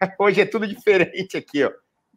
Hoje é tudo diferente aqui, ó.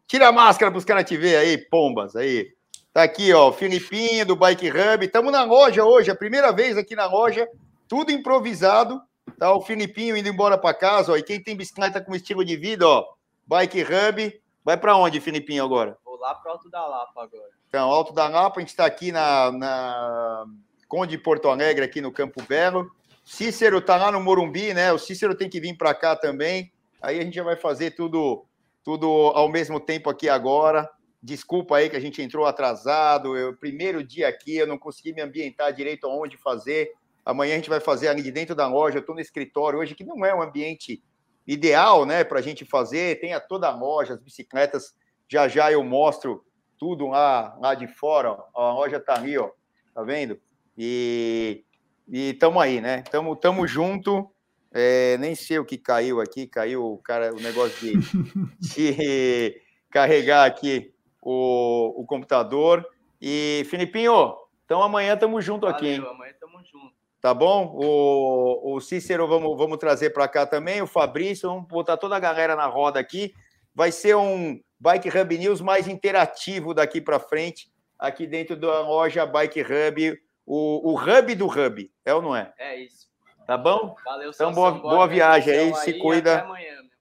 Tira a máscara para os caras te ver aí, pombas, aí. Tá aqui, ó, Filipinho do Bike Hub. Estamos na loja hoje, a primeira vez aqui na loja, tudo improvisado. Tá o Filipinho indo embora para casa, ó. E quem tem bicicleta com estilo de vida, ó, Bike Hub. Vai para onde, Filipinho, agora? Vou lá para Alto da Lapa agora. Então, Alto da Lapa, a gente está aqui na, na Conde Porto Alegre, aqui no Campo Belo. Cícero tá lá no Morumbi, né? O Cícero tem que vir para cá também. Aí a gente já vai fazer tudo, tudo ao mesmo tempo aqui agora. Desculpa aí que a gente entrou atrasado. Eu, primeiro dia aqui, eu não consegui me ambientar direito aonde fazer. Amanhã a gente vai fazer ali de dentro da loja. Eu estou no escritório hoje, que não é um ambiente ideal, né, para a gente fazer. Tem a toda a loja, as bicicletas. Já já eu mostro tudo lá, lá de fora. Ó. A loja está ali, ó. Tá vendo? E estamos aí, né? Tamo, tamo junto. É, nem sei o que caiu aqui. Caiu o cara, o negócio de, de carregar aqui o, o computador. E, Filipinho, então amanhã estamos junto Valeu, aqui, hein? Amanhã estamos juntos. Tá bom? O, o Cícero vamos, vamos trazer para cá também, o Fabrício, vamos botar toda a galera na roda aqui. Vai ser um Bike Hub News mais interativo daqui para frente, aqui dentro da loja Bike Hub, o, o hub do hub, é ou não é? É isso. Tá bom? Valeu, Então, boa, boa, viagem aí, se cuida.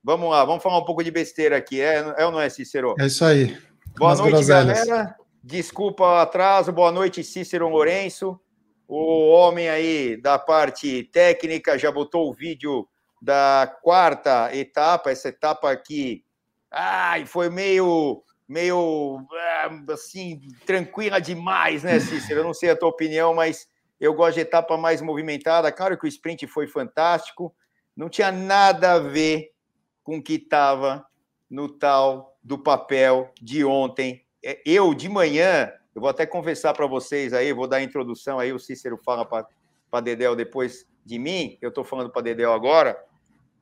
Vamos lá, vamos falar um pouco de besteira aqui, é, é ou não é, Cícero? É isso aí. Boa Umas noite, groselhas. galera. Desculpa o atraso. Boa noite, Cícero Lourenço. O homem aí da parte técnica já botou o vídeo da quarta etapa, essa etapa aqui. Ai, foi meio, meio ah, assim, tranquila demais, né, Cícero? Eu não sei a tua opinião, mas eu gosto de etapa mais movimentada. Claro que o sprint foi fantástico. Não tinha nada a ver com o que estava no tal do papel de ontem. É, eu, de manhã, eu vou até conversar para vocês aí, vou dar a introdução aí, o Cícero fala para Dedéu depois de mim, eu estou falando para Dedéu agora,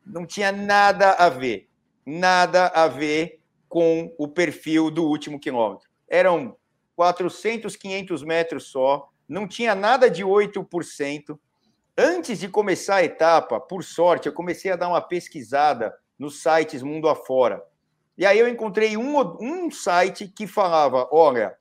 não tinha nada a ver, nada a ver com o perfil do último quilômetro. Eram 400, 500 metros só, não tinha nada de 8%. Antes de começar a etapa, por sorte, eu comecei a dar uma pesquisada nos sites mundo afora. E aí eu encontrei um, um site que falava: olha,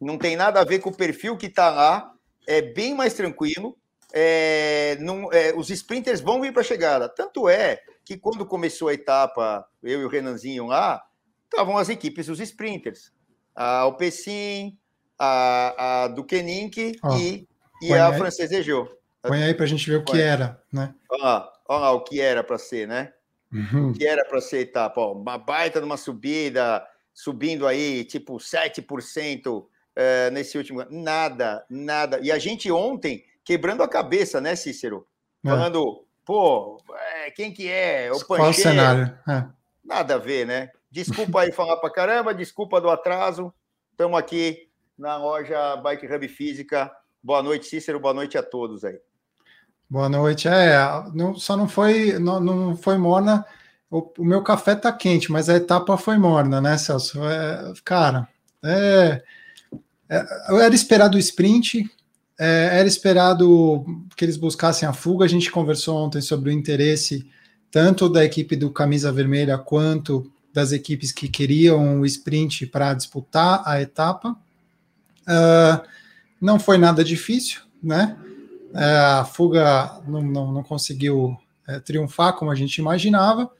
não tem nada a ver com o perfil que está lá, é bem mais tranquilo. É, não, é, os sprinters vão vir para a chegada. Tanto é que quando começou a etapa, eu e o Renanzinho lá, estavam as equipes dos sprinters. A Alpecin, a, a Duquenink oh, e, e a Francesa Jô. Põe aí para a gente ver o que era, né? Olha lá, olha lá o que era para ser, né? uhum. que era para ser etapa, ó, uma baita numa subida, subindo aí tipo 7% é, nesse último. Nada, nada. E a gente ontem quebrando a cabeça, né, Cícero? É. Falando, pô, é, quem que é? O Qual o cenário? É. Nada a ver, né? Desculpa aí falar para caramba, desculpa do atraso. Estamos aqui na loja Bike Hub Física. Boa noite, Cícero. Boa noite a todos aí. Boa noite. É, não, só não foi, não, não foi morna. O, o, meu café tá quente, mas a etapa foi morna, né, Celso? É, cara, é, é, era esperado o sprint, é, era esperado que eles buscassem a fuga. A gente conversou ontem sobre o interesse tanto da equipe do Camisa Vermelha quanto das equipes que queriam o sprint para disputar a etapa. Uh, não foi nada difícil, né? É, a fuga não, não, não conseguiu é, triunfar como a gente imaginava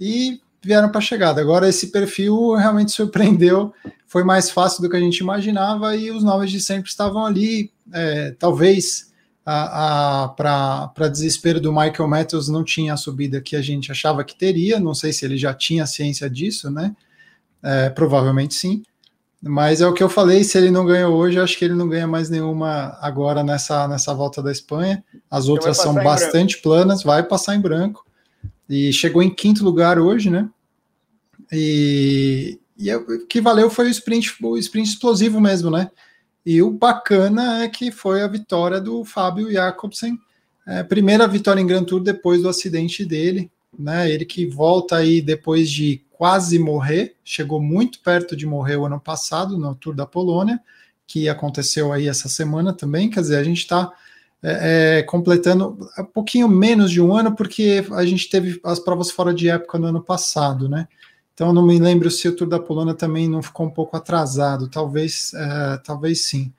e vieram para a chegada. Agora, esse perfil realmente surpreendeu, foi mais fácil do que a gente imaginava e os novos de sempre estavam ali. É, talvez para desespero do Michael Matthews não tinha a subida que a gente achava que teria, não sei se ele já tinha ciência disso, né? É, provavelmente sim. Mas é o que eu falei, se ele não ganhou hoje, acho que ele não ganha mais nenhuma agora nessa, nessa volta da Espanha. As então outras são bastante planas, vai passar em branco. E chegou em quinto lugar hoje, né? E, e o que valeu foi o sprint, o sprint explosivo mesmo, né? E o bacana é que foi a vitória do Fábio Jacobsen, é, primeira vitória em Grand Tour depois do acidente dele, né? Ele que volta aí depois de quase morrer, chegou muito perto de morrer o ano passado no Tour da Polônia, que aconteceu aí essa semana também. Quer dizer, a gente está é, é, completando um pouquinho menos de um ano, porque a gente teve as provas fora de época no ano passado, né? Então não me lembro se o Tour da Polônia também não ficou um pouco atrasado, talvez, é, talvez sim.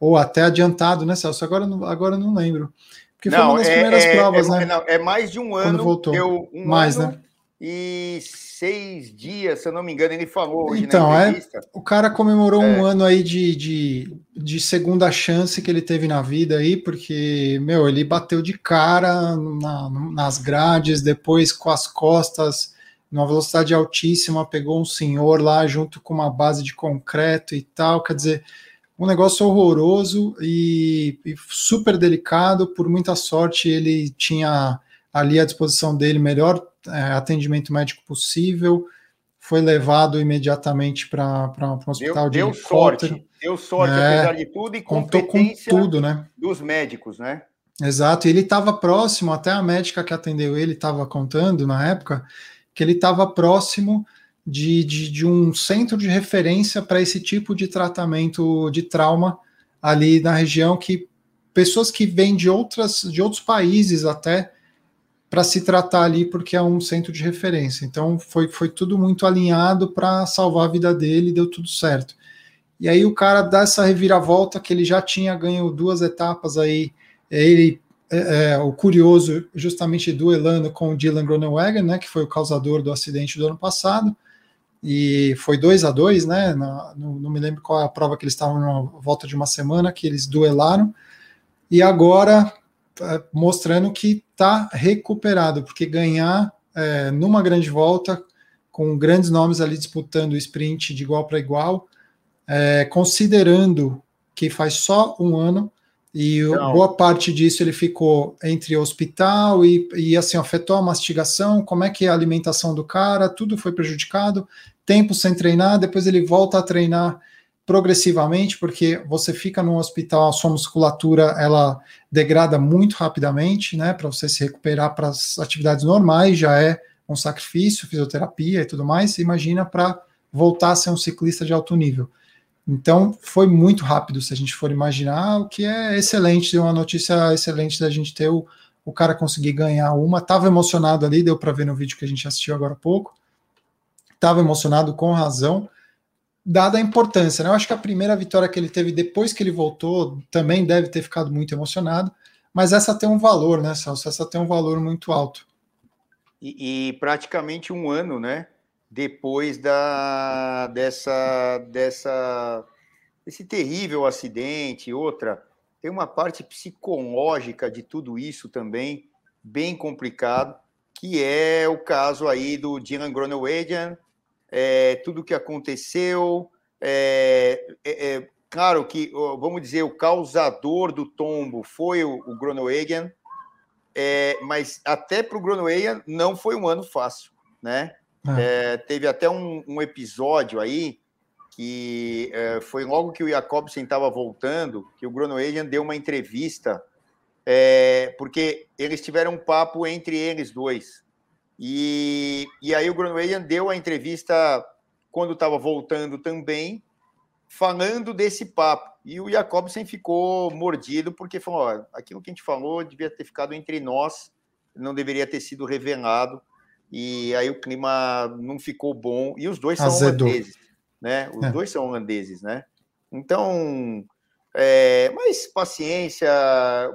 Ou até adiantado, né, Celso? Agora, agora não lembro. Porque não, foi uma das é, primeiras é, provas, né? Não, é mais de um ano. voltou. Eu, um mais, ano, né? E seis dias, se eu não me engano, ele falou hoje então, É, o cara comemorou é. um ano aí de, de, de, segunda chance que ele teve na vida aí, porque, meu, ele bateu de cara na, nas grades, depois com as costas, numa velocidade altíssima, pegou um senhor lá junto com uma base de concreto e tal, quer dizer, um negócio horroroso e, e super delicado, por muita sorte ele tinha ali à disposição dele melhor é, atendimento médico possível, foi levado imediatamente para um hospital deu, de deu. Sorte, deu sorte, é, apesar de tudo, e contou com tudo, né? Dos médicos, né? Exato, e ele estava próximo, até a médica que atendeu ele estava contando na época, que ele estava próximo de, de, de, um centro de referência para esse tipo de tratamento de trauma ali na região, que pessoas que vêm de, outras, de outros países até para se tratar ali, porque é um centro de referência. Então foi, foi tudo muito alinhado para salvar a vida dele, deu tudo certo. E aí o cara dá essa reviravolta que ele já tinha ganho duas etapas aí, ele é, é, o curioso justamente duelando com o Dylan Groenewegen, né, que foi o causador do acidente do ano passado, e foi 2 a 2 né, na, não, não, me lembro qual é a prova que eles estavam na volta de uma semana, que eles duelaram, e agora é, mostrando que está recuperado, porque ganhar é, numa grande volta, com grandes nomes ali disputando o sprint de igual para igual, é, considerando que faz só um ano, e Não. boa parte disso ele ficou entre hospital e, e assim afetou a mastigação, como é que é a alimentação do cara, tudo foi prejudicado, tempo sem treinar, depois ele volta a treinar progressivamente, porque você fica no hospital, a sua musculatura ela degrada muito rapidamente, né? Para você se recuperar para as atividades normais já é um sacrifício, fisioterapia e tudo mais. Imagina para voltar a ser um ciclista de alto nível. Então foi muito rápido, se a gente for imaginar, o que é excelente, uma notícia excelente da gente ter o, o cara conseguir ganhar uma. Tava emocionado ali, deu para ver no vídeo que a gente assistiu agora há pouco. Tava emocionado com razão dada a importância. Né? Eu acho que a primeira vitória que ele teve depois que ele voltou também deve ter ficado muito emocionado, mas essa tem um valor, né, Celso? Essa tem um valor muito alto. E, e praticamente um ano, né? Depois da, dessa, dessa, desse terrível acidente, outra, tem uma parte psicológica de tudo isso também, bem complicado, que é o caso aí do Dylan Groenewegen, é, tudo o que aconteceu. É, é, é, claro que, vamos dizer, o causador do tombo foi o, o Groenewegen, é, mas até para o Groenewegen não foi um ano fácil, né? É. teve até um, um, episódio aí que foi logo que o Jacobsen estava voltando, que o Groenewegen deu uma entrevista, porque eles tiveram um papo entre eles dois, e, e aí o Groenewegen deu a entrevista quando estava voltando também, falando desse papo. E o Jacobsen ficou mordido porque falou: ó, aquilo que a gente falou devia ter ficado entre nós, não deveria ter sido revelado. E aí o clima não ficou bom. E os dois são Azedou. holandeses, né? Os é. dois são holandeses, né? Então, é, mas paciência,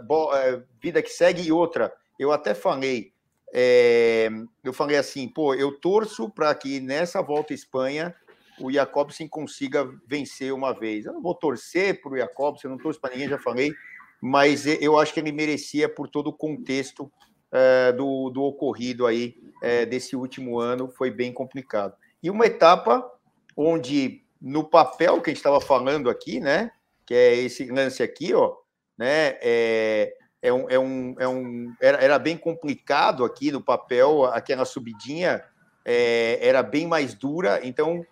bo, é, vida que segue e outra. Eu até falei, é, eu falei assim, pô, eu torço para que nessa volta à Espanha o Jacobsen consiga vencer uma vez. Eu não vou torcer para o Jacobsen, não torço para ninguém, já falei, mas eu acho que ele merecia por todo o contexto é, do, do ocorrido aí é, desse último ano, foi bem complicado. E uma etapa onde, no papel que a gente estava falando aqui, né, que é esse lance aqui, ó, né, é, é um, é um, é um era, era bem complicado aqui no papel, aquela subidinha é, era bem mais dura, então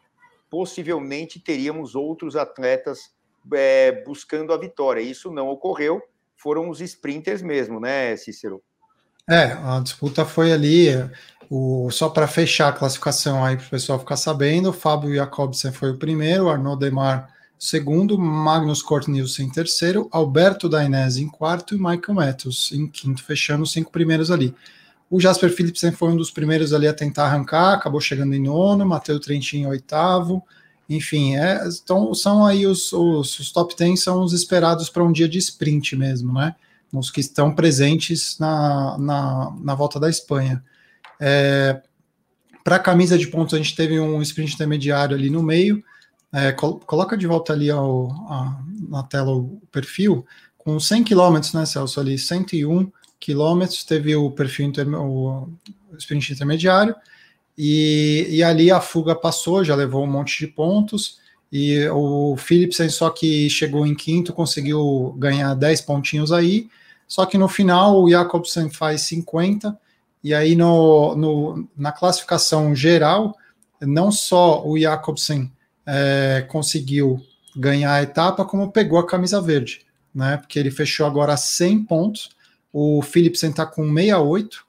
possivelmente teríamos outros atletas é, buscando a vitória. Isso não ocorreu, foram os sprinters mesmo, né, Cícero? É, a disputa foi ali, o, só para fechar a classificação aí para o pessoal ficar sabendo, o Fábio Jacobsen foi o primeiro, Arnaud Demar segundo, Magnus Cort Nielsen em terceiro, Alberto Dainese em quarto e Michael Matthews em quinto, fechando os cinco primeiros ali. O Jasper Philipsen foi um dos primeiros ali a tentar arrancar, acabou chegando em nono, Matheus Trentin em oitavo, enfim, é, então são aí os, os, os top 10 são os esperados para um dia de sprint mesmo, né? Os que estão presentes na, na, na volta da Espanha. É, para a camisa de pontos, a gente teve um sprint intermediário ali no meio. É, col coloca de volta ali ao, a, na tela o perfil, com 100 km, né, Celso? Ali, 101 km, teve o perfil, o sprint intermediário. E, e ali a fuga passou, já levou um monte de pontos. E o Philipsen, só que chegou em quinto, conseguiu ganhar 10 pontinhos aí. Só que no final o Jacobsen faz 50. E aí no, no na classificação geral, não só o Jacobsen é, conseguiu ganhar a etapa, como pegou a camisa verde, né? Porque ele fechou agora 100 pontos. O Philipsen está com 68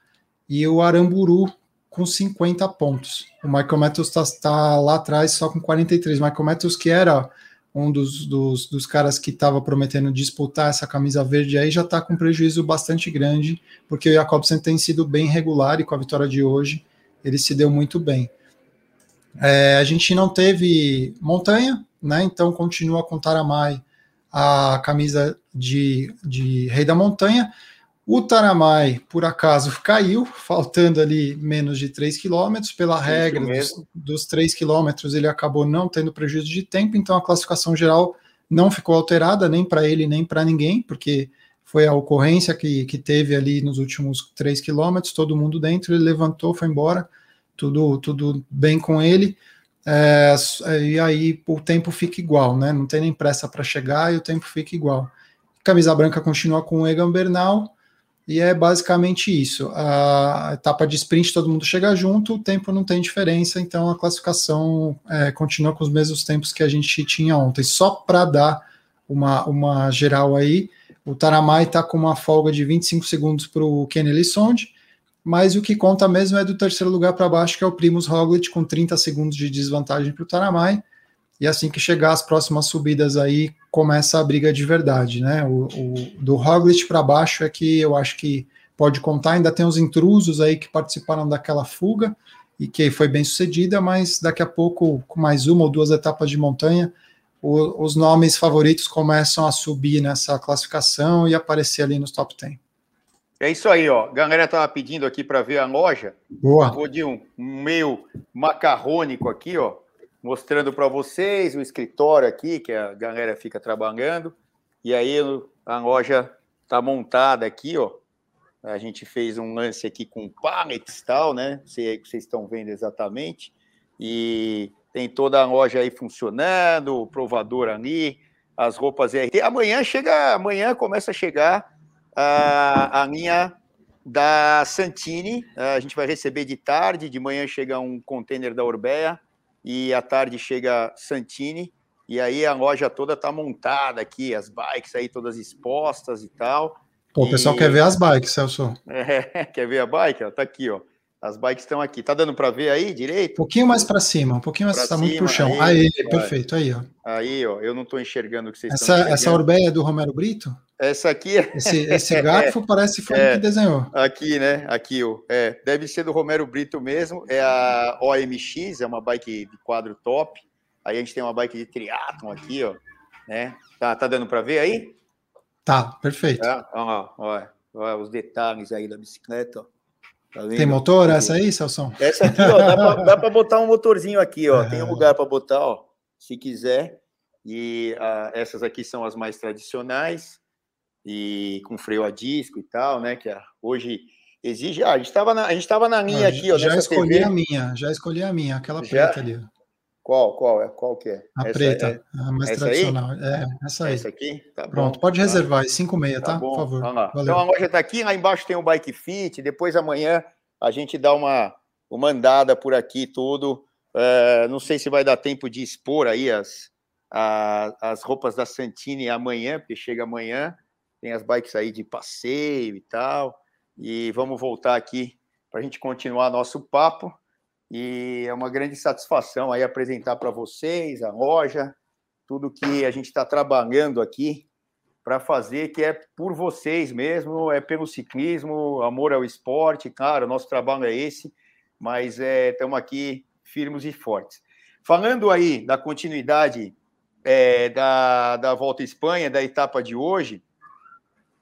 e o Aramburu com 50 pontos. O Michael Matthews está tá lá atrás só com 43. Michael Matthews, que era um dos, dos, dos caras que estava prometendo disputar essa camisa verde aí, já está com prejuízo bastante grande, porque o Jacobsen tem sido bem regular e com a vitória de hoje ele se deu muito bem. É, a gente não teve montanha, né? Então continua com Taramai a camisa de, de Rei da Montanha. O Taramai, por acaso, caiu, faltando ali menos de 3 quilômetros. Pela regra dos, dos 3 quilômetros, ele acabou não tendo prejuízo de tempo, então a classificação geral não ficou alterada, nem para ele, nem para ninguém, porque foi a ocorrência que, que teve ali nos últimos 3 quilômetros, todo mundo dentro, ele levantou, foi embora, tudo, tudo bem com ele. É, e aí o tempo fica igual, né? Não tem nem pressa para chegar e o tempo fica igual. Camisa branca continua com o Egan Bernal e é basicamente isso. A etapa de sprint todo mundo chega junto, o tempo não tem diferença, então a classificação é, continua com os mesmos tempos que a gente tinha ontem. Só para dar uma, uma geral aí, o Taramai está com uma folga de 25 segundos para o Kenny Lissonde, mas o que conta mesmo é do terceiro lugar para baixo, que é o Primus Roglic, com 30 segundos de desvantagem para o Taramai. E assim que chegar as próximas subidas aí, começa a briga de verdade, né? O, o do Roglic para baixo é que eu acho que pode contar. Ainda tem os intrusos aí que participaram daquela fuga e que foi bem sucedida, mas daqui a pouco, com mais uma ou duas etapas de montanha, o, os nomes favoritos começam a subir nessa classificação e aparecer ali nos top 10. É isso aí, ó. A galera estava pedindo aqui para ver a loja. Boa. Vou de um meio macarrônico aqui, ó mostrando para vocês o escritório aqui, que a galera fica trabalhando. E aí a loja está montada aqui, ó. A gente fez um lance aqui com pallets e tal, né? Sei aí que vocês estão vendo exatamente. E tem toda a loja aí funcionando, o provador ali, as roupas RT. Amanhã chega, amanhã começa a chegar a, a linha da Santini. A gente vai receber de tarde, de manhã chega um container da Orbeia e à tarde chega Santini, e aí a loja toda tá montada aqui, as bikes aí todas expostas e tal. Pô, o pessoal quer ver as bikes, Celso. É, quer ver a bike? Ó, tá aqui, ó. As bikes estão aqui. Tá dando para ver aí direito? Um pouquinho mais para cima, um pouquinho mais, pra tá cima, muito pro chão. Aí, aí perfeito, aí, ó. Aí, ó, eu não tô enxergando o que vocês essa, estão Essa Orbeia é do Romero Brito? Essa aqui é... Esse, esse garfo é, parece que foi é, que desenhou. Aqui, né? Aqui, ó. É, deve ser do Romero Brito mesmo. É a OMX, é uma bike de quadro top. Aí a gente tem uma bike de triatlon aqui, ó. Né? Tá, tá dando para ver aí? Tá, perfeito. Tá? Ó, ó, ó, os detalhes aí da bicicleta, ó. Tá tem motor essa aí, Celso? Essa aqui, ó, dá para botar um motorzinho aqui, ó. Tem um lugar para botar, ó, se quiser. E uh, essas aqui são as mais tradicionais e com freio a disco e tal, né? Que hoje exige. Ah, a gente estava na, a gente tava na linha ah, aqui, ó. Já escolhi TV. a minha, já escolhi a minha, aquela já? preta ali. Qual, qual é? Qual que é? A essa preta, é, a mais tradicional. Aí? É, essa aí. Essa aqui? Tá Pronto, bom, pode tá. reservar, tá. 56, tá? tá? Por favor. Então a loja está aqui, lá embaixo tem o Bike Fit, depois amanhã a gente dá uma, uma andada por aqui tudo. É, não sei se vai dar tempo de expor aí as, a, as roupas da Santini amanhã, porque chega amanhã, tem as bikes aí de passeio e tal. E vamos voltar aqui para a gente continuar nosso papo. E é uma grande satisfação aí apresentar para vocês a loja, tudo que a gente está trabalhando aqui para fazer, que é por vocês mesmo, é pelo ciclismo, amor ao esporte, claro, nosso trabalho é esse, mas estamos é, aqui firmes e fortes. Falando aí da continuidade é, da, da Volta à Espanha, da etapa de hoje,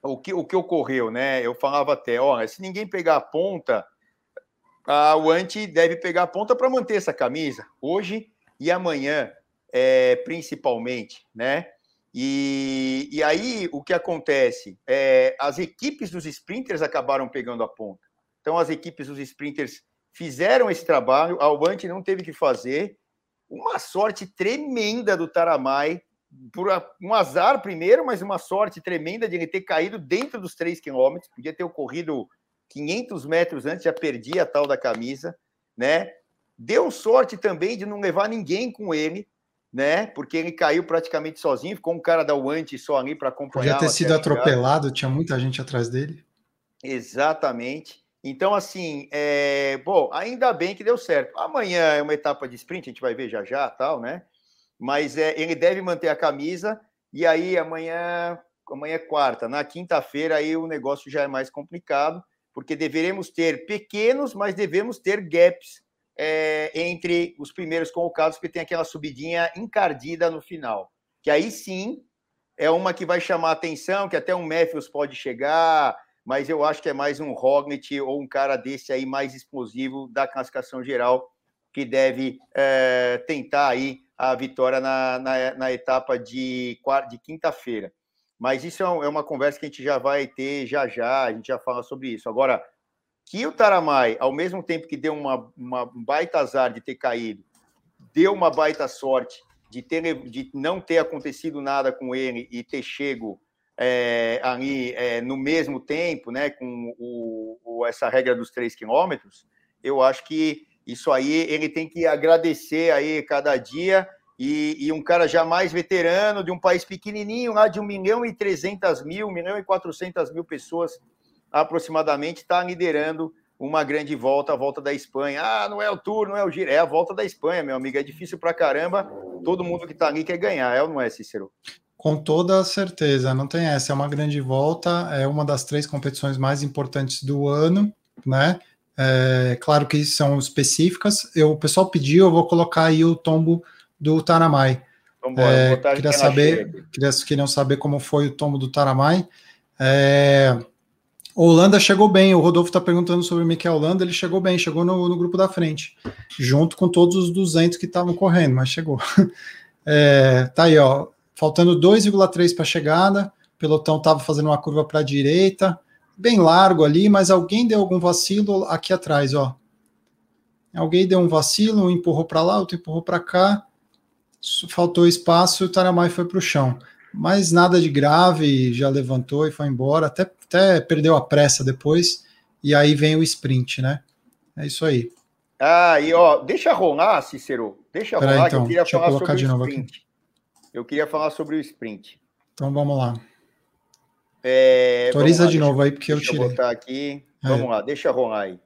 o que, o que ocorreu, né? Eu falava até, olha, se ninguém pegar a ponta, a, o Anti deve pegar a ponta para manter essa camisa, hoje e amanhã, é, principalmente, né? E, e aí o que acontece? É, as equipes dos sprinters acabaram pegando a ponta. Então, as equipes dos sprinters fizeram esse trabalho, a Albante não teve que fazer. Uma sorte tremenda do Taramai, por um azar primeiro, mas uma sorte tremenda de ele ter caído dentro dos 3 quilômetros, podia ter ocorrido 500 metros antes, já perdia a tal da camisa, né? Deu sorte também de não levar ninguém com ele, né? Porque ele caiu praticamente sozinho, ficou um cara da Uante só ali para acompanhar. Podia ter sido atropelado, tinha muita gente atrás dele. Exatamente. Então, assim, é... bom, ainda bem que deu certo. Amanhã é uma etapa de sprint, a gente vai ver já já, tal, né? Mas é, ele deve manter a camisa e aí amanhã, amanhã é quarta, na quinta-feira aí o negócio já é mais complicado, porque deveremos ter pequenos, mas devemos ter gaps é, entre os primeiros colocados, porque tem aquela subidinha encardida no final. Que aí sim é uma que vai chamar atenção, que até um Matthews pode chegar, mas eu acho que é mais um Roglic ou um cara desse aí mais explosivo da classificação geral que deve é, tentar aí a vitória na, na, na etapa de, de quinta-feira. Mas isso é, é uma conversa que a gente já vai ter já já, a gente já fala sobre isso. Agora, que o Taramai, ao mesmo tempo que deu uma, uma um baita azar de ter caído, deu uma baita sorte de, ter, de não ter acontecido nada com ele e ter chego é, ali é, no mesmo tempo, né, com o, o, essa regra dos três quilômetros, eu acho que isso aí ele tem que agradecer aí cada dia e, e, um cara já mais veterano de um país pequenininho lá de 1 milhão e 300 mil, 1 milhão e 400 mil pessoas aproximadamente, está liderando uma grande volta, a volta da Espanha. Ah, não é o Tour, não é o Giro, é a volta da Espanha, meu amigo. É difícil pra caramba. Todo mundo que está ali quer ganhar, é ou não é, Cícero? Com toda certeza, não tem essa. É uma grande volta, é uma das três competições mais importantes do ano, né? É, claro que são específicas. Eu, o pessoal pediu, eu vou colocar aí o tombo do Taramai. Então, é, queria saber, queria, queriam saber como foi o tombo do Taramai. É, Holanda chegou bem. O Rodolfo está perguntando sobre o Mikel Holanda. Ele chegou bem, chegou no, no, grupo da frente, junto com todos os 200 que estavam correndo, mas chegou. É, tá aí, ó. Faltando 2,3 para a chegada. O pelotão estava fazendo uma curva para a direita, bem largo ali, mas alguém deu algum vacilo aqui atrás, ó. Alguém deu um vacilo, um empurrou para lá, outro empurrou para cá. Faltou espaço e o Taramai foi para o chão mas nada de grave, já levantou e foi embora, até, até perdeu a pressa depois, e aí vem o sprint, né? É isso aí. Ah, e ó, deixa rolar, Cícero, deixa Pera rolar, aí, então, que eu queria falar eu sobre o sprint. Aqui. Eu queria falar sobre o sprint. Então vamos lá. É, Autoriza de novo aí, porque eu tirei. Eu botar aqui. É. Vamos lá, deixa rolar aí.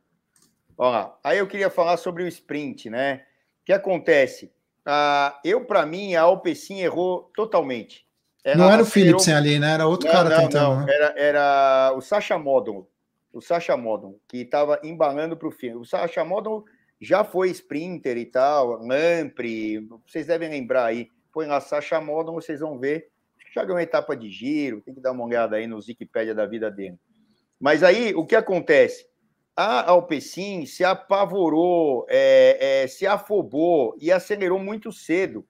Vamos lá. Aí eu queria falar sobre o sprint, né? O que acontece? Ah, eu, para mim, a Alpecin errou totalmente. Era não era o Philipsen ali, né? Era outro não, cara não, tentando. Não. Né? Era, era o Sacha Modon, o Sacha Modon, que estava embalando para o fim. O Sacha Modon já foi sprinter e tal, Lampre, vocês devem lembrar aí. Põe lá Sacha Modon, vocês vão ver. Já ganhou uma etapa de giro, tem que dar uma olhada aí no Wikipedia da vida dele. Mas aí, o que acontece? A Alpecin se apavorou, é, é, se afobou e acelerou muito cedo.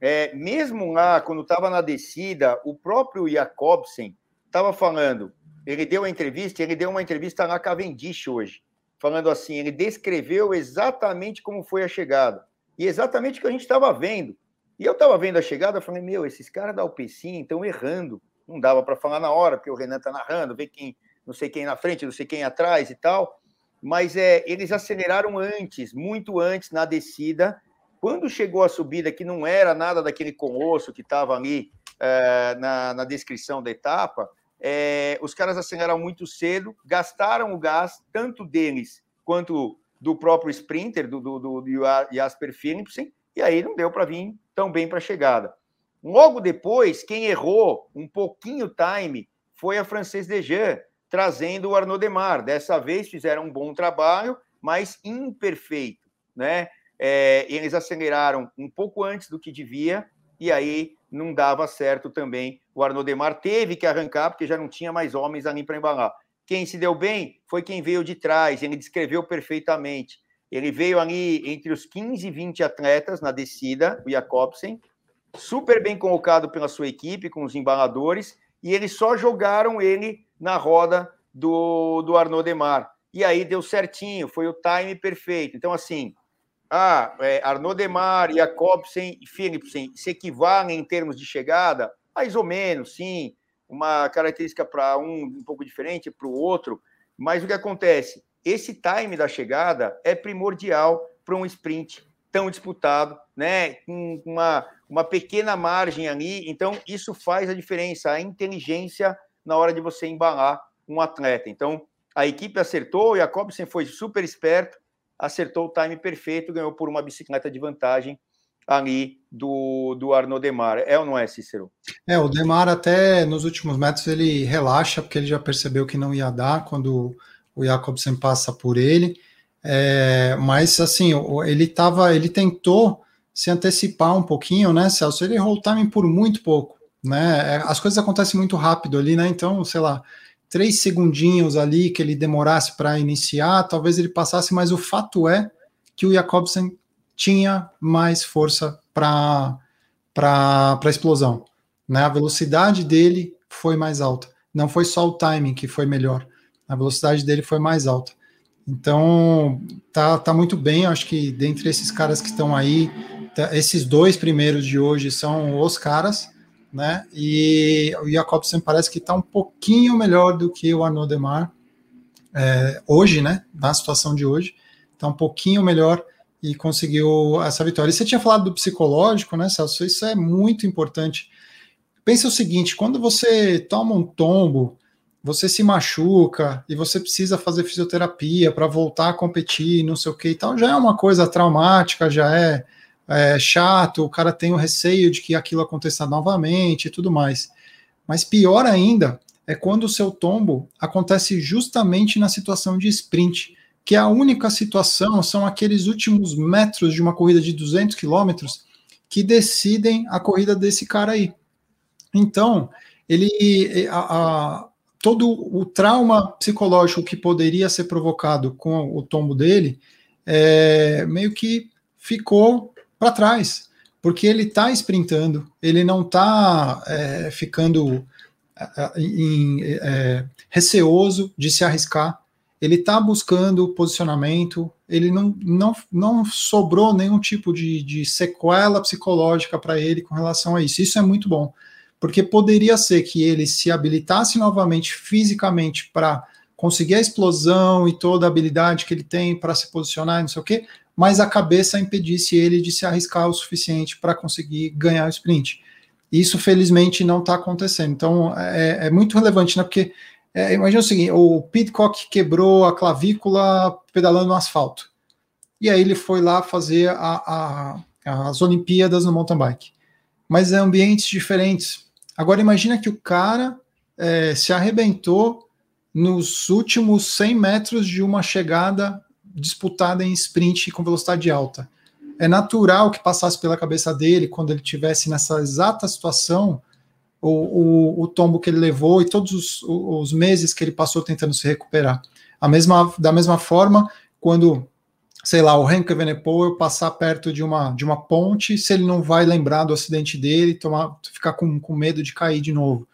É, mesmo lá, quando estava na descida, o próprio Jacobsen estava falando, ele deu uma entrevista, ele deu uma entrevista na Cavendish hoje, falando assim, ele descreveu exatamente como foi a chegada, e exatamente o que a gente estava vendo. E eu estava vendo a chegada, falei, meu, esses caras da Alpecin estão errando. Não dava para falar na hora, porque o Renan está narrando, vê quem, não sei quem na frente, não sei quem atrás e tal. Mas é, eles aceleraram antes, muito antes na descida, quando chegou a subida, que não era nada daquele colosso que estava ali é, na, na, descrição da etapa, é, os caras aceleraram muito cedo, gastaram o gás, tanto deles quanto do próprio sprinter, do, do, do Jasper Philipsen, e aí não deu para vir tão bem para a chegada. Logo depois, quem errou um pouquinho o time foi a Frances Dejean, trazendo o Arnaud Demar. Dessa vez fizeram um bom trabalho, mas imperfeito, né? É, eles aceleraram um pouco antes do que devia e aí não dava certo também. O Arnaud Demar teve que arrancar porque já não tinha mais homens ali para embalar. Quem se deu bem foi quem veio de trás, ele descreveu perfeitamente. Ele veio ali entre os 15 e 20 atletas na descida, o Jacobsen, super bem colocado pela sua equipe, com os embaladores, e eles só jogaram ele na roda do, do Arnaud Demar. E aí deu certinho, foi o time perfeito. Então, assim, ah, é, Arnaud Demar, Jacobsen e Philipsen se equivalem em termos de chegada? Mais ou menos, sim. Uma característica para um um pouco diferente, para o outro. Mas o que acontece? Esse time da chegada é primordial para um sprint tão disputado, né? Com uma, uma pequena margem ali. Então, isso faz a diferença, a inteligência na hora de você embalar um atleta. Então, a equipe acertou, o Jacobsen foi super esperto, acertou o time perfeito, ganhou por uma bicicleta de vantagem ali do, do Arnaud Demar. É ou não é, Cícero? É, o Demar até nos últimos metros ele relaxa, porque ele já percebeu que não ia dar quando o Jacobsen passa por ele. É, mas assim, ele tava, ele tentou se antecipar um pouquinho, né, Celso? Ele errou o timing por muito pouco, né? É, as coisas acontecem muito rápido ali, né? Então, sei lá, três segundinhos ali que ele demorasse para iniciar, talvez ele passasse, mas o fato é que o Jacobsen tinha mais força para para explosão, né? A velocidade dele foi mais alta. Não foi só o timing que foi melhor, a velocidade dele foi mais alta. Então, tá, tá muito bem. Acho que dentre esses caras que estão aí, tá, esses dois primeiros de hoje são os caras, né? E o Jacobsen parece que está um pouquinho melhor do que o Arnaud Demar é, hoje, né? Na situação de hoje, está um pouquinho melhor e conseguiu essa vitória. E você tinha falado do psicológico, né, Celso? Isso é muito importante. Pensa o seguinte: quando você toma um tombo você se machuca e você precisa fazer fisioterapia para voltar a competir, não sei o que e tal, já é uma coisa traumática, já é, é, chato, o cara tem o receio de que aquilo aconteça novamente e tudo mais. Mas pior ainda é quando o seu tombo acontece justamente na situação de sprint, que é a única situação, são aqueles últimos metros de uma corrida de 200 quilômetros que decidem a corrida desse cara aí. Então, ele a, a todo o trauma psicológico que poderia ser provocado com o tombo dele, é, meio que ficou para trás, porque ele está sprintando, ele não está é, ficando é, em, é, receoso de se arriscar, ele está buscando posicionamento, ele não, não, não sobrou nenhum tipo de, de sequela psicológica para ele com relação a isso. Isso é muito bom porque poderia ser que ele se habilitasse novamente fisicamente para conseguir a explosão e toda a habilidade que ele tem para se posicionar, não sei o quê, mas a cabeça impedisse ele de se arriscar o suficiente para conseguir ganhar o sprint. Isso, felizmente, não está acontecendo. Então, é, é, muito relevante, né? Porque é, imagina o seguinte: o Pitcock quebrou a clavícula pedalando no asfalto. E aí ele foi lá fazer a, a, as Olimpíadas no mountain bike. Mas é ambientes diferentes. Agora imagina que o cara é, se arrebentou nos últimos 100 metros de uma chegada disputada em sprint com velocidade alta. É natural que passasse pela cabeça dele, quando ele tivesse nessa exata situação, o, o, o tombo que ele levou e todos os, os, meses que ele passou tentando se recuperar. A mesma, da mesma forma, quando sei lá, o Henk Venepoel passar perto de uma, de uma ponte, se ele não vai lembrar do acidente dele, tomar, ficar com, com medo de cair de novo.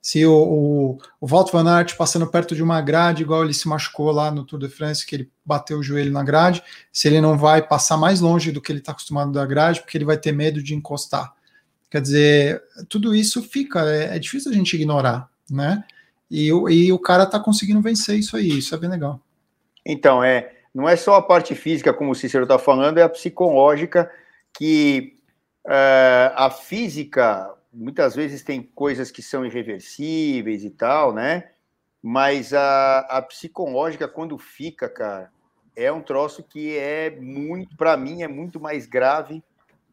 Se o, o, o Walt Van Aert passando perto de uma grade, igual ele se machucou lá no Tour de France, que ele bateu o joelho na grade, se ele não vai passar mais longe do que ele está acostumado da grade, porque ele vai ter medo de encostar. Quer dizer, tudo isso fica, é, é difícil a gente ignorar, né? E, e o cara está conseguindo vencer isso aí, isso é bem legal. Então, é, não é só a parte física, como o Cícero está falando, é a psicológica, que uh, a física muitas vezes tem coisas que são irreversíveis e tal, né? Mas a, a psicológica, quando fica, cara, é um troço que é muito, para mim, é muito mais grave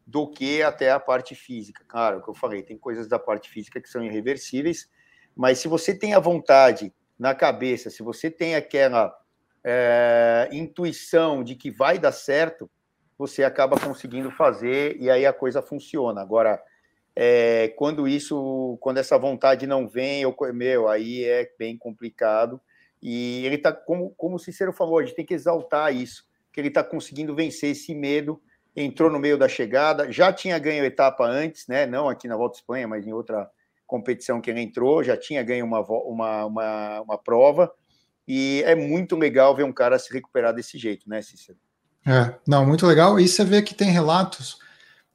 do que até a parte física. Claro, o que eu falei, tem coisas da parte física que são irreversíveis, mas se você tem a vontade na cabeça, se você tem aquela é, intuição de que vai dar certo, você acaba conseguindo fazer e aí a coisa funciona. Agora, é, quando isso, quando essa vontade não vem, eu, meu, aí é bem complicado. E ele está, como, como o Cícero falou, a gente tem que exaltar isso, que ele está conseguindo vencer esse medo entrou no meio da chegada, já tinha ganho etapa antes, né? Não aqui na Volta Espanha, mas em outra competição que ele entrou, já tinha ganho uma, uma, uma, uma prova. E é muito legal ver um cara se recuperar desse jeito, né, Cícero? É, não, muito legal. E você vê que tem relatos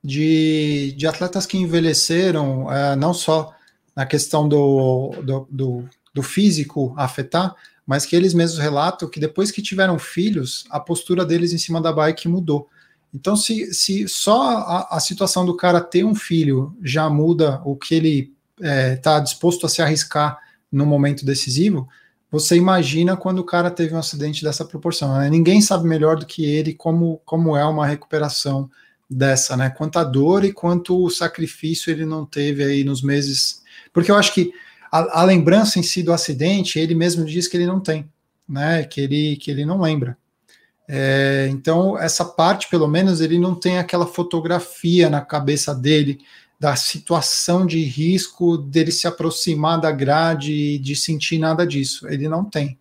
de, de atletas que envelheceram, é, não só na questão do, do, do, do físico afetar, mas que eles mesmos relatam que depois que tiveram filhos, a postura deles em cima da bike mudou. Então, se, se só a, a, situação do cara ter um filho já muda o que ele está é, tá disposto a se arriscar no momento decisivo, você imagina quando o cara teve um acidente dessa proporção. Né? Ninguém sabe melhor do que ele como, como é uma recuperação dessa, né? Quanta dor e quanto sacrifício ele não teve aí nos meses. Porque eu acho que a, a lembrança em si do acidente, ele mesmo diz que ele não tem, né? Que ele, que ele não lembra. É, então, essa parte, pelo menos, ele não tem aquela fotografia na cabeça dele da situação de risco dele se aproximar da grade e de sentir nada disso. Ele não tem.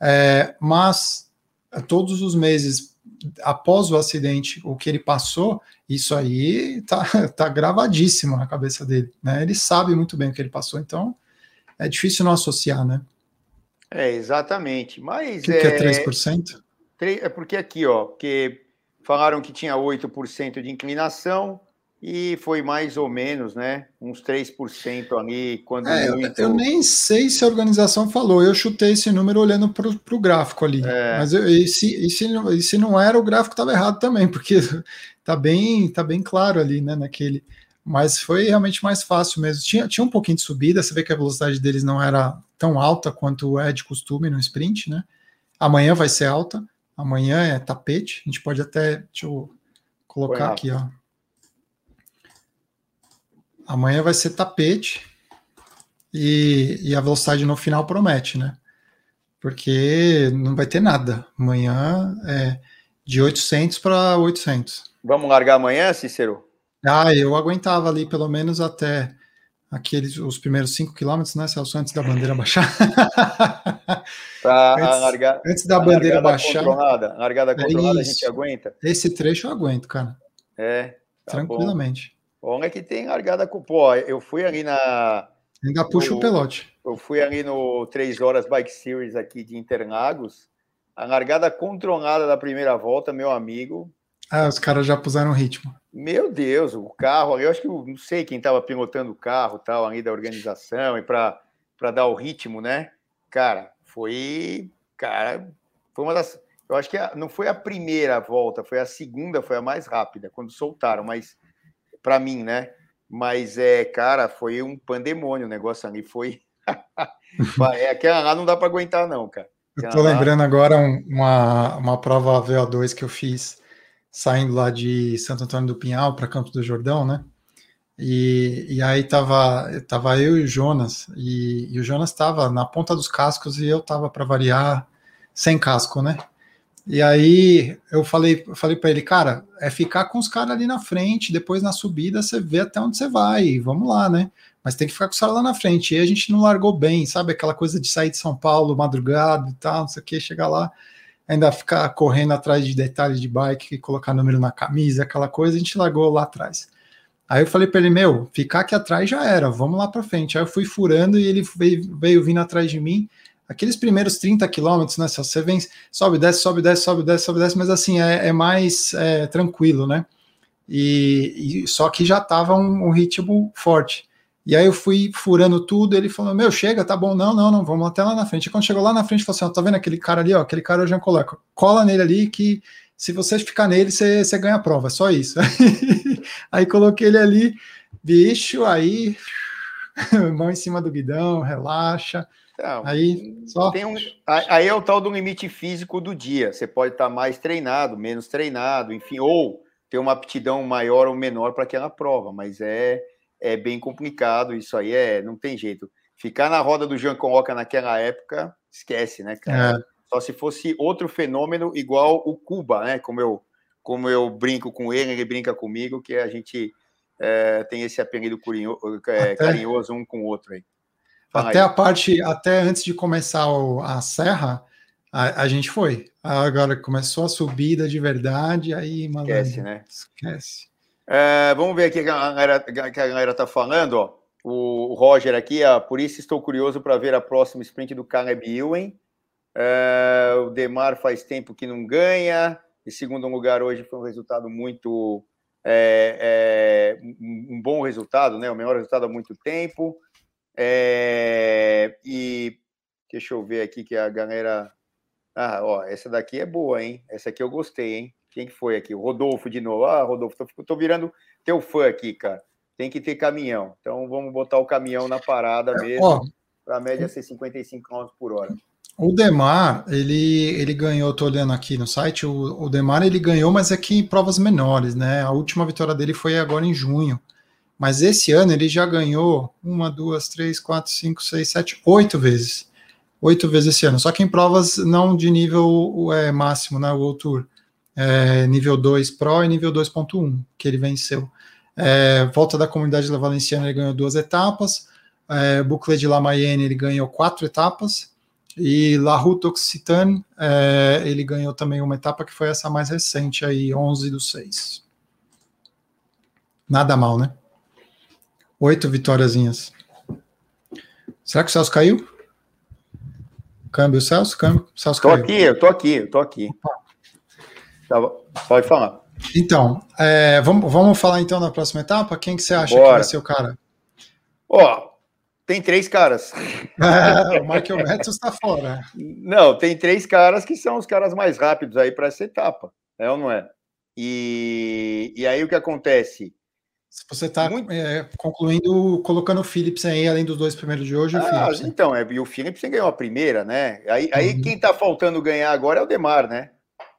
É, mas todos os meses após o acidente, o que ele passou, isso aí tá, tá gravadíssimo na cabeça dele. Né? Ele sabe muito bem o que ele passou, então é difícil não associar, né? É, exatamente. Mas. O que, é... que é 3%? É porque aqui, ó, que falaram que tinha 8% de inclinação e foi mais ou menos, né? Uns 3% ali. Quando é, muito... eu, nem sei se a organização falou, eu chutei esse número olhando para o gráfico ali. É. Mas eu, e, se, e, se, e se não era, o gráfico estava errado também, porque tá bem, tá bem claro ali, né? Naquele. Mas foi realmente mais fácil mesmo. Tinha, tinha um pouquinho de subida, você vê que a velocidade deles não era tão alta quanto é de costume no sprint, né? Amanhã vai ser alta, Amanhã é tapete. A gente pode até. Deixa eu colocar aqui, ó. Amanhã vai ser tapete. E, e a velocidade no final promete, né? Porque não vai ter nada. Amanhã é de 800 para 800. Vamos largar amanhã, Cícero? Ah, eu aguentava ali pelo menos até aqueles os primeiros 5 quilômetros, né, Celso, antes da bandeira baixar. Tá, antes, larga, antes da bandeira baixar. Controlada, largada controlada é a gente aguenta. Esse trecho eu aguento, cara. É. Tá Tranquilamente. Bom. Bom é que tem largada com. Pô, eu fui ali na. Ainda puxa no, o pelote. Eu fui ali no 3 Horas Bike Series aqui de Interlagos. A largada controlada da primeira volta, meu amigo. Ah, os caras já puseram ritmo. Meu Deus, o carro, eu acho que não sei quem estava pilotando o carro, tal, ali da organização, e para dar o ritmo, né? Cara, foi, cara, foi uma das, eu acho que a, não foi a primeira volta, foi a segunda, foi a mais rápida quando soltaram, mas para mim, né? Mas é, cara, foi um pandemônio o negócio ali, foi é aquela lá não dá para aguentar não, cara. Eu tô lembrando agora uma, uma prova VO2 que eu fiz saindo lá de Santo Antônio do Pinhal para Campos do Jordão, né? E, e aí tava, tava eu e o Jonas, e, e o Jonas estava na ponta dos cascos e eu tava para variar sem casco, né? E aí eu falei, falei para ele, cara, é ficar com os caras ali na frente, depois na subida você vê até onde você vai, vamos lá, né? Mas tem que ficar com os caras lá na frente. E a gente não largou bem, sabe? Aquela coisa de sair de São Paulo madrugada e tal, não sei o que, chegar lá ainda ficar correndo atrás de detalhes de bike, colocar número na camisa, aquela coisa, a gente largou lá atrás. Aí eu falei para ele, meu, ficar aqui atrás já era, vamos lá para frente. Aí eu fui furando e ele veio, veio vindo atrás de mim. Aqueles primeiros 30 quilômetros, né? Você vem, sobe, desce, sobe, desce, sobe, desce, sobe, desce, mas assim, é, é mais é, tranquilo, né? E, e, só que já tava um, um ritmo forte. E aí eu fui furando tudo, ele falou, meu, chega, tá bom, não, não, não, vamos até lá na frente. E quando chegou lá na frente, falou assim, ó, tá vendo aquele cara ali, ó, aquele cara eu já coloco, cola nele ali que se você ficar nele, você, você ganha a prova, é só isso. aí coloquei ele ali, bicho, aí mão em cima do guidão, relaxa. Então, aí, só... Um, aí é o tal do limite físico do dia. Você pode estar mais treinado, menos treinado, enfim, ou ter uma aptidão maior ou menor para aquela prova, mas é, é bem complicado, isso aí é, não tem jeito. Ficar na roda do Jean Conroca naquela época, esquece, né, cara? É. Só se fosse outro fenômeno igual o Cuba, né? Como eu, como eu brinco com ele, ele brinca comigo, que a gente é, tem esse apelido é, carinhoso um com o outro aí. Até a parte, até antes de começar o, a serra, a, a, gente foi. Agora começou a subida de verdade, aí, malandro, Esquece, né? Esquece. É, vamos ver aqui galera, que a galera tá falando, ó. O Roger aqui, ó, por isso estou curioso para ver a próxima sprint do Caleb Ewan. É, o Demar faz tempo que não ganha. Em segundo lugar hoje foi um resultado muito é, é, um bom resultado, né? O melhor resultado há muito tempo. É, e deixa eu ver aqui que a galera. Ah, ó, essa daqui é boa, hein? Essa aqui eu gostei, hein? Quem que foi aqui? O Rodolfo de novo. Ah, Rodolfo, tô, tô virando teu fã aqui, cara. Tem que ter caminhão. Então vamos botar o caminhão na parada mesmo. Para a média ser 55 km por hora. O Demar, ele, ele ganhou, tô olhando aqui no site, o, o Demar ele ganhou, mas aqui em provas menores, né? A última vitória dele foi agora em junho. Mas esse ano ele já ganhou uma, duas, três, quatro, cinco, seis, sete, oito vezes. Oito vezes esse ano. Só que em provas não de nível é, máximo, né? O Tour. É, nível 2 Pro e nível 2.1, que ele venceu. É, volta da comunidade da Valenciana, ele ganhou duas etapas. É, Boucle de La Mayenne, ele ganhou quatro etapas. E La Route Occitane, é, ele ganhou também uma etapa que foi essa mais recente aí, 11 do 6. Nada mal, né? Oito vitóriazinhas. Será que o Celso caiu? Câmbio, Celso? Câmbio, Celso tô caiu. aqui, eu tô aqui, eu tô aqui. Tá, pode falar. Então, é, vamos, vamos falar então na próxima etapa? Quem que você acha Bora. que vai ser o cara? Ó, tem três caras. O Michael Matthews está fora. Não, tem três caras que são os caras mais rápidos aí para essa etapa, é ou não é? E, e aí o que acontece? Se você está Muito... é, concluindo, colocando o Phillips aí, além dos dois primeiros de hoje, ah, Phillips. Então, é, e o Phillips ganhou a primeira, né? Aí, uhum. aí quem está faltando ganhar agora é o Demar, né?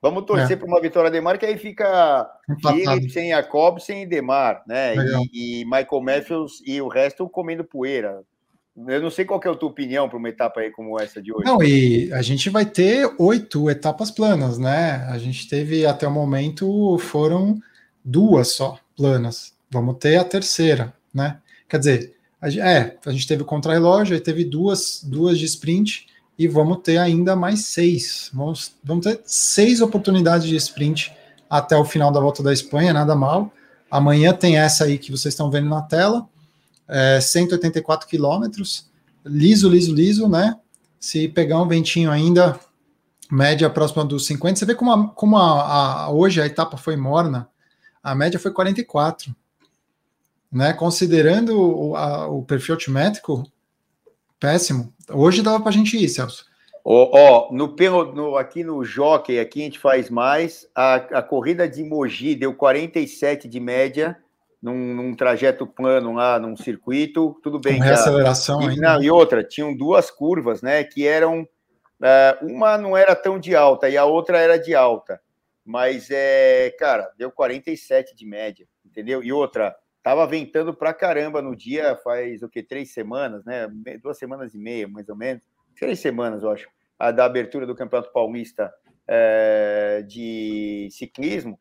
Vamos torcer é. para uma vitória Demar, que aí fica Phillips, sem Jacob, sem Demar, né? E, e, Michael Matthews e o resto comendo poeira. Eu não sei qual é a tua opinião para uma etapa aí como essa de hoje. Não, e a gente vai ter oito etapas planas, né? A gente teve até o momento foram duas só planas. Vamos ter a terceira, né? Quer dizer, a é, a gente teve o contra-relógio, aí teve duas, duas de sprint e vamos ter ainda mais seis. Vamos, vamos ter seis oportunidades de sprint até o final da volta da Espanha, nada mal. Amanhã tem essa aí que vocês estão vendo na tela é, 184 quilômetros, liso, liso, liso, né? Se pegar um ventinho ainda, média próxima dos 50, você vê como, a, como a, a, hoje a etapa foi morna, a média foi 44. Né? Considerando o, a, o perfil altimétrico, péssimo. Hoje dava para a gente ir, Celso. Ó, oh, oh, no, no, aqui no Jockey, aqui a gente faz mais. A, a corrida de Mogi deu 47 de média num, num, trajeto plano lá, num circuito, tudo bem. Com reaceleração e, ainda. Não, e outra, tinham duas curvas, né, que eram, uh, uma não era tão de alta e a outra era de alta, mas, é, cara, deu 47 de média, entendeu? E outra, tava ventando pra caramba no dia, faz o que, três semanas, né, duas semanas e meia, mais ou menos, três semanas, eu acho, a da abertura do Campeonato Paulista é, de ciclismo,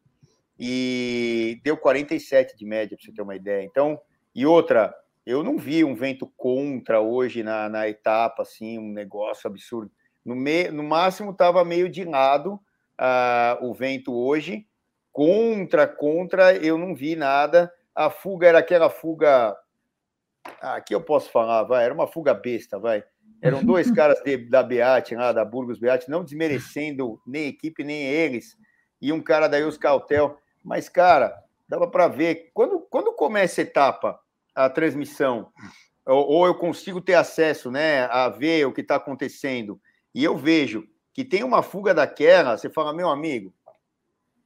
e deu 47 de média, para você ter uma ideia. Então, e outra, eu não vi um vento contra hoje na, na etapa, assim, um negócio absurdo. No, me, no máximo estava meio de lado uh, o vento hoje. Contra, contra, eu não vi nada. A fuga era aquela fuga. Ah, aqui eu posso falar, vai, era uma fuga besta, vai. Eram dois caras de, da Beat, lá, da Burgos Beat, não desmerecendo nem equipe, nem eles, e um cara da Euskaltel. Mas, cara, dava para ver. Quando, quando começa a etapa, a transmissão, ou, ou eu consigo ter acesso né, a ver o que está acontecendo, e eu vejo que tem uma fuga daquela, você fala, meu amigo,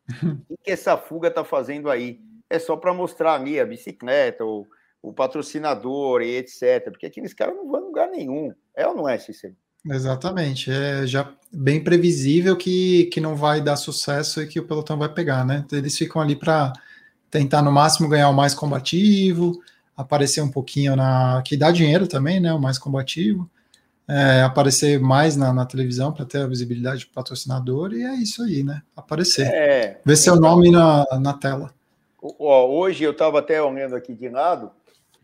o que essa fuga está fazendo aí? É só para mostrar ali a bicicleta, ou o patrocinador e etc. Porque aqueles caras não vão em lugar nenhum. É ou não é, Cícero? Exatamente. É já bem previsível que, que não vai dar sucesso e que o pelotão vai pegar, né? Eles ficam ali para tentar no máximo ganhar o mais combativo, aparecer um pouquinho na. que dá dinheiro também, né? O mais combativo. É, aparecer mais na, na televisão para ter a visibilidade do patrocinador, e é isso aí, né? Aparecer. É, Ver seu então, nome na, na tela. Ó, hoje eu estava até olhando aqui de lado,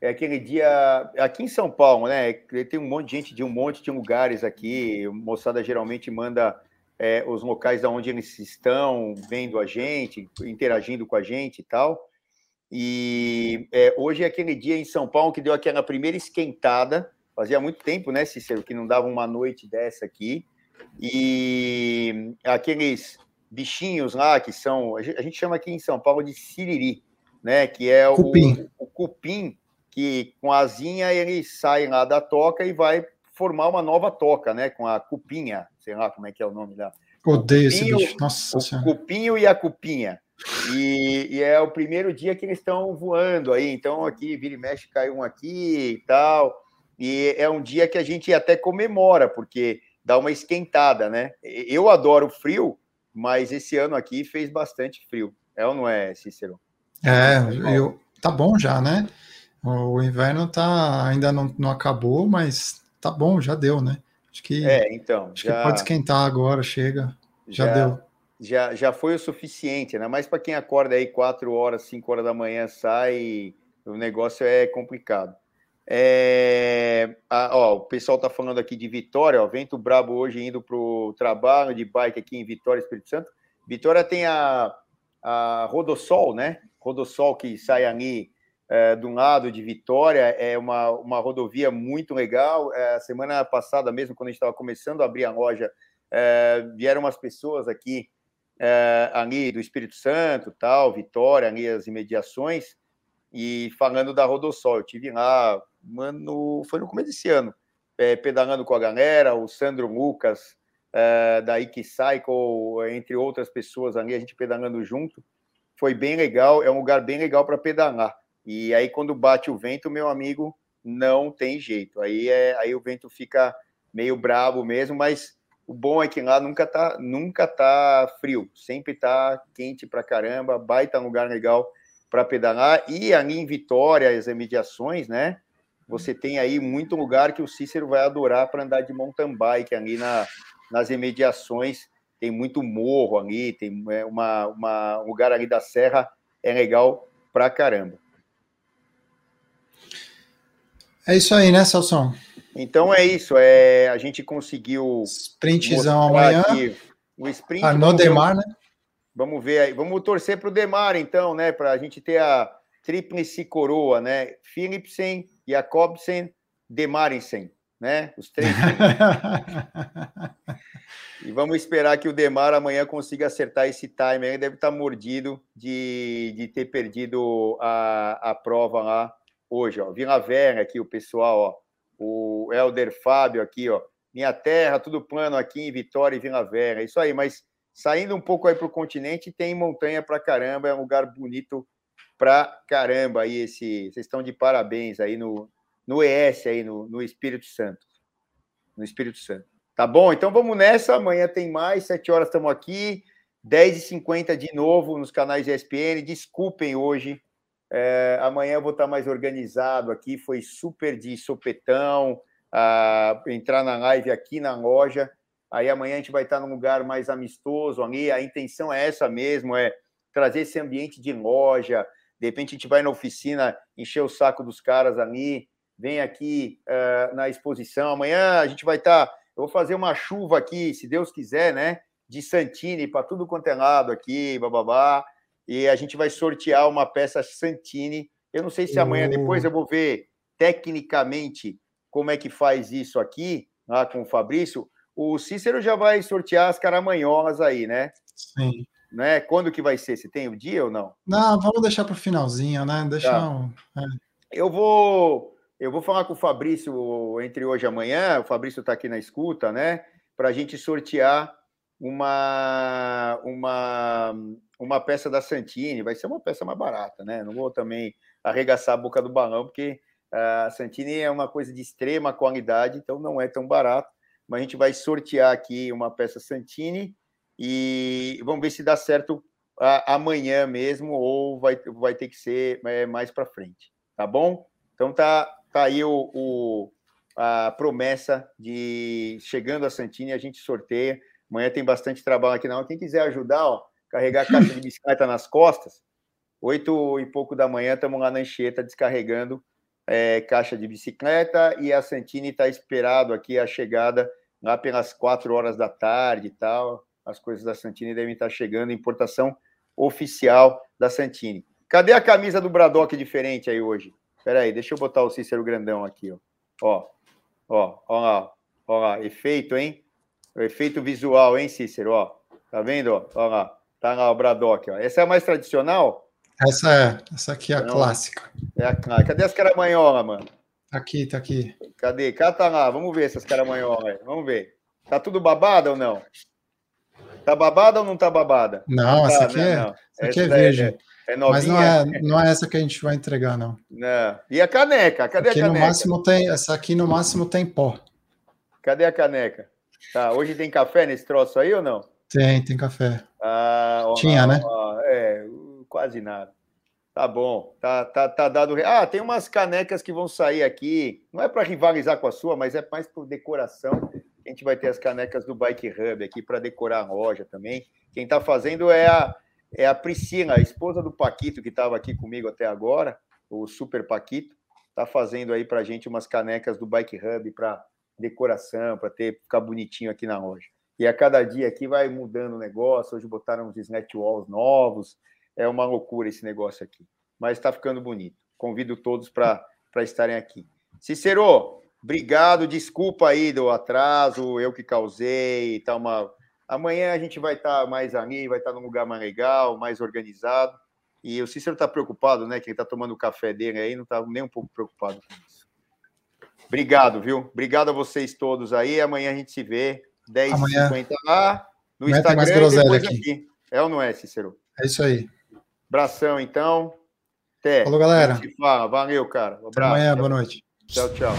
é aquele dia aqui em São Paulo, né? Tem um monte de gente de um monte de lugares aqui. Moçada geralmente manda é, os locais onde eles estão vendo a gente, interagindo com a gente e tal. E é, hoje é aquele dia em São Paulo que deu aquela primeira esquentada. Fazia muito tempo, né, Cícero, que não dava uma noite dessa aqui. E aqueles bichinhos lá que são, a gente chama aqui em São Paulo de siriri, né? Que é o cupim, o cupim que com a asinha ele sai lá da toca e vai formar uma nova toca, né? Com a cupinha, sei lá como é que é o nome lá. Odeio esse bicho, nossa O senhora. cupinho e a cupinha. E, e, é o primeiro dia que eles estão voando aí, então aqui vira e mexe, cai um aqui e tal. E é um dia que a gente até comemora, porque dá uma esquentada, né? Eu adoro frio, mas esse ano aqui fez bastante frio. É ou não é, Cícero? É, eu, tá bom já, né? O inverno tá, ainda não, não acabou, mas tá bom, já deu, né? Acho que, é, então, acho já, que pode esquentar agora, chega. Já, já deu. Já, já foi o suficiente, né? Mas para quem acorda aí 4 horas, 5 horas da manhã, sai, o negócio é complicado. É, a, ó, o pessoal tá falando aqui de Vitória, ó, vento brabo hoje indo para o trabalho de bike aqui em Vitória, Espírito Santo. Vitória tem a, a Rodossol, né? Rodossol que sai ali é, lado de Vitória, é uma, uma rodovia muito legal. É, semana passada mesmo, quando a gente estava começando a abrir a loja, é, vieram umas pessoas aqui é, ali do Espírito Santo, tal, Vitória, ali as imediações, e falando da Rodossol. Eu tive lá, mano, foi no começo desse ano, é, pedalando com a galera, o Sandro Lucas, é, da Ike Cycle, entre outras pessoas ali, a gente pedalando junto. Foi bem legal, é um lugar bem legal para pedalar. E aí, quando bate o vento, meu amigo, não tem jeito. Aí, é, aí o vento fica meio bravo mesmo, mas o bom é que lá nunca tá, nunca tá frio, sempre tá quente pra caramba, baita lugar legal para pedalar. E ali em Vitória, as imediações, né? Você tem aí muito lugar que o Cícero vai adorar para andar de mountain bike ali na, nas imediações. Tem muito morro ali, tem é, uma, uma, um lugar ali da serra, é legal pra caramba. É isso aí, né, Celso? Então é isso. É, a gente conseguiu. Sprintzão amanhã. O sprint. Ah, no Demar, né? Vamos ver aí. Vamos torcer para o Demar, então, né? Para a gente ter a tríplice coroa, né? Philipsen, Jacobsen, Demarensen, né? Os três. e vamos esperar que o Demar amanhã consiga acertar esse time. Ele deve estar mordido de, de ter perdido a, a prova lá hoje, ó. Vila Vera aqui, o pessoal, ó. O Elder Fábio aqui, ó. Minha terra, tudo plano aqui em Vitória e Vila Vera. Isso aí, mas saindo um pouco aí para o continente, tem montanha para caramba, é um lugar bonito para caramba aí esse. Vocês estão de parabéns aí no, no ES aí, no, no Espírito Santo. No Espírito Santo. Tá bom? Então vamos nessa. Amanhã tem mais, sete horas estamos aqui. 10h50 de novo nos canais ESPN. Desculpem hoje é, amanhã eu vou estar mais organizado aqui. Foi super de sopetão. Ah, entrar na live aqui na loja. Aí amanhã a gente vai estar num lugar mais amistoso ali. A intenção é essa mesmo: é trazer esse ambiente de loja. De repente a gente vai na oficina, encher o saco dos caras ali. Vem aqui uh, na exposição. Amanhã a gente vai estar. Eu vou fazer uma chuva aqui, se Deus quiser, né? De Santini para tudo quanto é lado aqui, bababá e a gente vai sortear uma peça Santini. Eu não sei se amanhã, uh. depois eu vou ver tecnicamente como é que faz isso aqui, lá com o Fabrício. O Cícero já vai sortear as caramanholas aí, né? Sim. Né? Quando que vai ser? Você tem o dia ou não? Não, vamos deixar para o finalzinho, né? Deixa tá. um... é. Eu vou eu vou falar com o Fabrício entre hoje e amanhã. O Fabrício está aqui na escuta, né? Para a gente sortear uma, uma, uma peça da Santini, vai ser uma peça mais barata, né? Não vou também arregaçar a boca do balão, porque a Santini é uma coisa de extrema qualidade, então não é tão barato, mas a gente vai sortear aqui uma peça Santini e vamos ver se dá certo amanhã mesmo ou vai, vai ter que ser é, mais para frente, tá bom? Então tá, tá aí o, o, a promessa de chegando a Santini, a gente sorteia. Amanhã tem bastante trabalho aqui não. Quem quiser ajudar, ó, carregar a caixa de bicicleta nas costas, oito e pouco da manhã, estamos lá na Anchieta descarregando é, caixa de bicicleta e a Santini está esperado aqui a chegada lá pelas quatro horas da tarde e tal. As coisas da Santini devem estar chegando, importação oficial da Santini. Cadê a camisa do Bradock diferente aí hoje? Espera aí, deixa eu botar o Cícero grandão aqui, ó. Ó, ó, ó lá, ó lá, efeito, hein? O efeito visual, hein, Cícero, ó. Tá vendo, ó? Ó lá, tá lá o Bradock, ó. Essa é a mais tradicional? Essa é, essa aqui é a Não, clássica. É a clássica. Cadê as caramanholas, mano? Tá aqui, tá aqui. Cadê? Cá tá lá, vamos ver essas caramanholas. Vamos ver. Tá tudo babada ou não? Tá babada ou não tá babada? Não, essa tá, aqui né? é, essa essa aqui é virgem. É, é Mas não é, não é essa que a gente vai entregar, não. Não. E a caneca? Cadê aqui a caneca? No máximo tem, essa aqui no máximo tem pó. Cadê a caneca? Tá, hoje tem café nesse troço aí ou não? Tem, tem café. Ah, ó, Tinha, ó, né? Ó, é, quase nada. Tá bom, tá, tá, tá dado. Ah, tem umas canecas que vão sair aqui. Não é para rivalizar com a sua, mas é mais por decoração. Gente vai ter as canecas do Bike Hub aqui para decorar a loja também. Quem está fazendo é a, é a Priscila, a esposa do Paquito, que estava aqui comigo até agora, o Super Paquito. Está fazendo aí para a gente umas canecas do Bike Hub para decoração, para ficar bonitinho aqui na loja. E a cada dia aqui vai mudando o negócio. Hoje botaram uns snatch walls novos é uma loucura esse negócio aqui. Mas está ficando bonito. Convido todos para estarem aqui. Cicero, obrigado. Desculpa aí do atraso, eu que causei. Tá uma... Amanhã a gente vai estar tá mais ali, vai estar tá num lugar mais legal, mais organizado. E o Cícero está preocupado, né? Quem está tomando o café dele aí não está nem um pouco preocupado com isso. Obrigado, viu? Obrigado a vocês todos aí. Amanhã a gente se vê, 10h50 lá, no Amanhã Instagram mais e depois aqui. aqui. É ou não é, Cícero? É isso aí. Abração, então. Até. Falou, galera. Valeu, cara. Um abraço. Até amanhã, boa noite. Tchau, tchau.